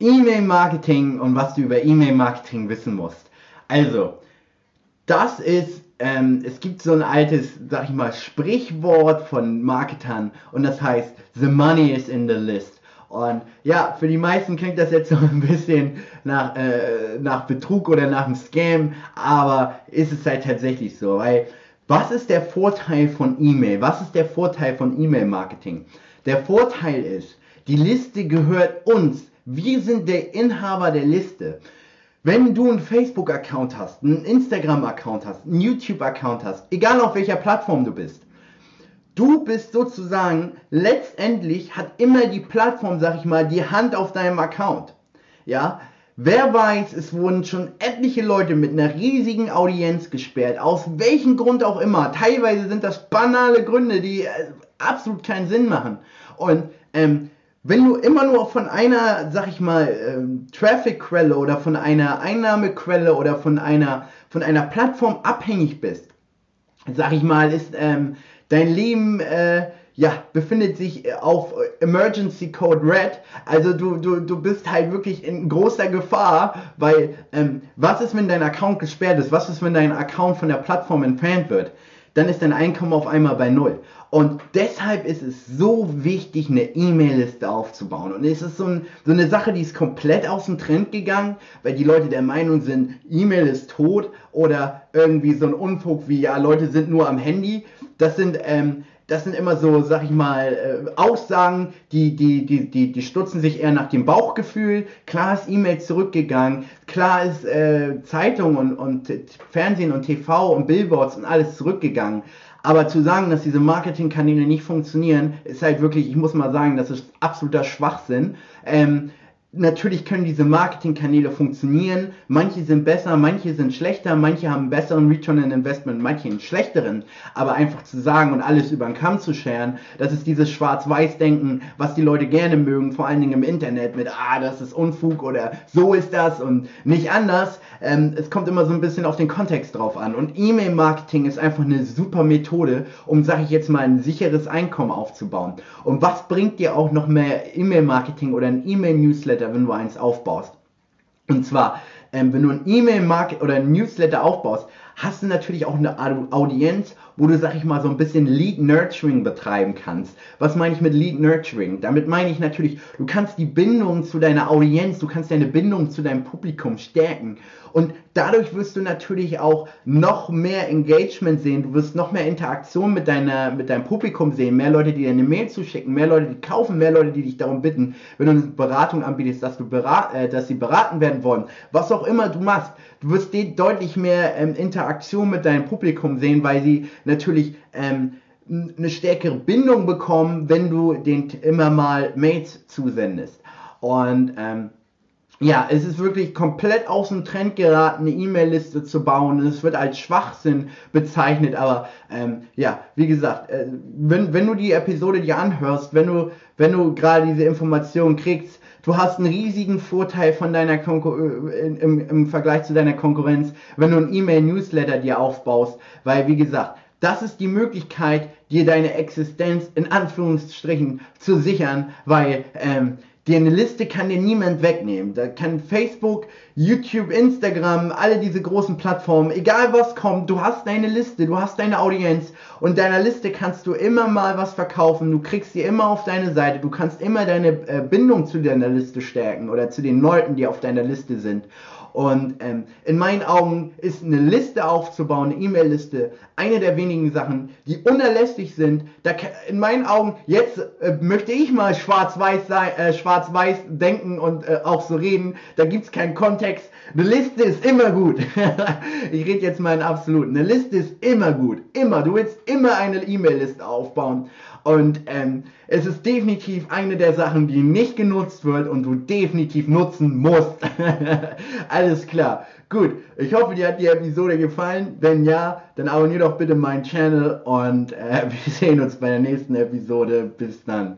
E-Mail-Marketing und was du über E-Mail-Marketing wissen musst. Also, das ist, ähm, es gibt so ein altes, sag ich mal, Sprichwort von Marketern und das heißt, the money is in the list. Und ja, für die meisten klingt das jetzt so ein bisschen nach, äh, nach Betrug oder nach einem Scam, aber ist es halt tatsächlich so, weil was ist der Vorteil von E-Mail? Was ist der Vorteil von E-Mail-Marketing? Der Vorteil ist, die Liste gehört uns. Wir sind der Inhaber der Liste. Wenn du einen Facebook-Account hast, einen Instagram-Account hast, einen YouTube-Account hast, egal auf welcher Plattform du bist, du bist sozusagen, letztendlich hat immer die Plattform, sag ich mal, die Hand auf deinem Account. Ja, wer weiß, es wurden schon etliche Leute mit einer riesigen Audienz gesperrt, aus welchem Grund auch immer. Teilweise sind das banale Gründe, die äh, absolut keinen Sinn machen. Und ähm, wenn du immer nur von einer, sag ich mal, ähm, Traffic-Quelle oder von einer Einnahmequelle oder von einer, von einer Plattform abhängig bist, sag ich mal, ist ähm, dein Leben, äh, ja, befindet sich auf Emergency Code Red. Also du, du, du bist halt wirklich in großer Gefahr, weil ähm, was ist, wenn dein Account gesperrt ist? Was ist, wenn dein Account von der Plattform entfernt wird? Dann ist dein Einkommen auf einmal bei Null. Und deshalb ist es so wichtig, eine E-Mail-Liste aufzubauen. Und es ist so, ein, so, eine Sache, die ist komplett aus dem Trend gegangen, weil die Leute der Meinung sind, E-Mail ist tot oder irgendwie so ein Unfug wie, ja, Leute sind nur am Handy. Das sind, ähm, das sind immer so, sag ich mal, äh, Aussagen, die, die, die, die, die stutzen sich eher nach dem Bauchgefühl. Klar ist E-Mail zurückgegangen, klar ist äh, Zeitung und, und Fernsehen und TV und Billboards und alles zurückgegangen. Aber zu sagen, dass diese Marketingkanäle nicht funktionieren, ist halt wirklich, ich muss mal sagen, das ist absoluter Schwachsinn. Ähm, natürlich können diese Marketingkanäle funktionieren. Manche sind besser, manche sind schlechter, manche haben einen besseren Return on Investment, manche einen schlechteren. Aber einfach zu sagen und alles über den Kamm zu scheren, das ist dieses Schwarz-Weiß-Denken, was die Leute gerne mögen, vor allen Dingen im Internet mit, ah, das ist Unfug oder so ist das und nicht anders. Ähm, es kommt immer so ein bisschen auf den Kontext drauf an. Und E-Mail-Marketing ist einfach eine super Methode, um, sag ich jetzt mal, ein sicheres Einkommen aufzubauen. Und was bringt dir auch noch mehr E-Mail-Marketing oder ein E-Mail-Newsletter Newsletter, wenn du eins aufbaust. Und zwar, ähm, wenn du ein E-Mail-Market oder ein Newsletter aufbaust, hast du natürlich auch eine Audienz, wo du, sag ich mal, so ein bisschen Lead Nurturing betreiben kannst. Was meine ich mit Lead Nurturing? Damit meine ich natürlich, du kannst die Bindung zu deiner Audienz, du kannst deine Bindung zu deinem Publikum stärken. Und dadurch wirst du natürlich auch noch mehr Engagement sehen, du wirst noch mehr Interaktion mit, deiner, mit deinem Publikum sehen, mehr Leute, die dir eine Mail zuschicken, mehr Leute, die kaufen, mehr Leute, die dich darum bitten, wenn du eine Beratung anbietest, dass, du berat, äh, dass sie beraten werden wollen. Was auch immer du machst, du wirst deutlich mehr ähm, Interaktion mit deinem Publikum sehen, weil sie natürlich ähm, eine stärkere Bindung bekommen, wenn du den immer mal Mails zusendest. Und ähm, ja, es ist wirklich komplett aus dem Trend geraten, eine E-Mail-Liste zu bauen. Es wird als Schwachsinn bezeichnet, aber ähm, ja, wie gesagt, äh, wenn, wenn du die Episode dir anhörst, wenn du, wenn du gerade diese Informationen kriegst, du hast einen riesigen Vorteil von deiner Konkur äh, im, im Vergleich zu deiner Konkurrenz, wenn du ein E-Mail-Newsletter dir aufbaust, weil wie gesagt, das ist die Möglichkeit, dir deine Existenz in Anführungsstrichen zu sichern, weil ähm, Dir eine Liste kann dir niemand wegnehmen. Da kann Facebook, YouTube, Instagram, alle diese großen Plattformen, egal was kommt, du hast deine Liste, du hast deine Audienz und deiner Liste kannst du immer mal was verkaufen. Du kriegst sie immer auf deine Seite. Du kannst immer deine äh, Bindung zu deiner Liste stärken oder zu den Leuten, die auf deiner Liste sind. Und ähm, in meinen Augen ist eine Liste aufzubauen, eine E-Mail-Liste, eine der wenigen Sachen, die unerlässlich sind. Da, in meinen Augen, jetzt äh, möchte ich mal schwarz-weiß äh, schwarz-weiß denken und äh, auch so reden. Da gibt es keinen Kontext. Eine Liste ist immer gut. ich rede jetzt mal in absolut. Eine Liste ist immer gut. Immer. Du willst immer eine E-Mail-Liste aufbauen. Und ähm, es ist definitiv eine der Sachen, die nicht genutzt wird und du definitiv nutzen musst. Alles klar. Gut, ich hoffe, dir hat die Episode gefallen. Wenn ja, dann abonniere doch bitte meinen Channel und äh, wir sehen uns bei der nächsten Episode. Bis dann.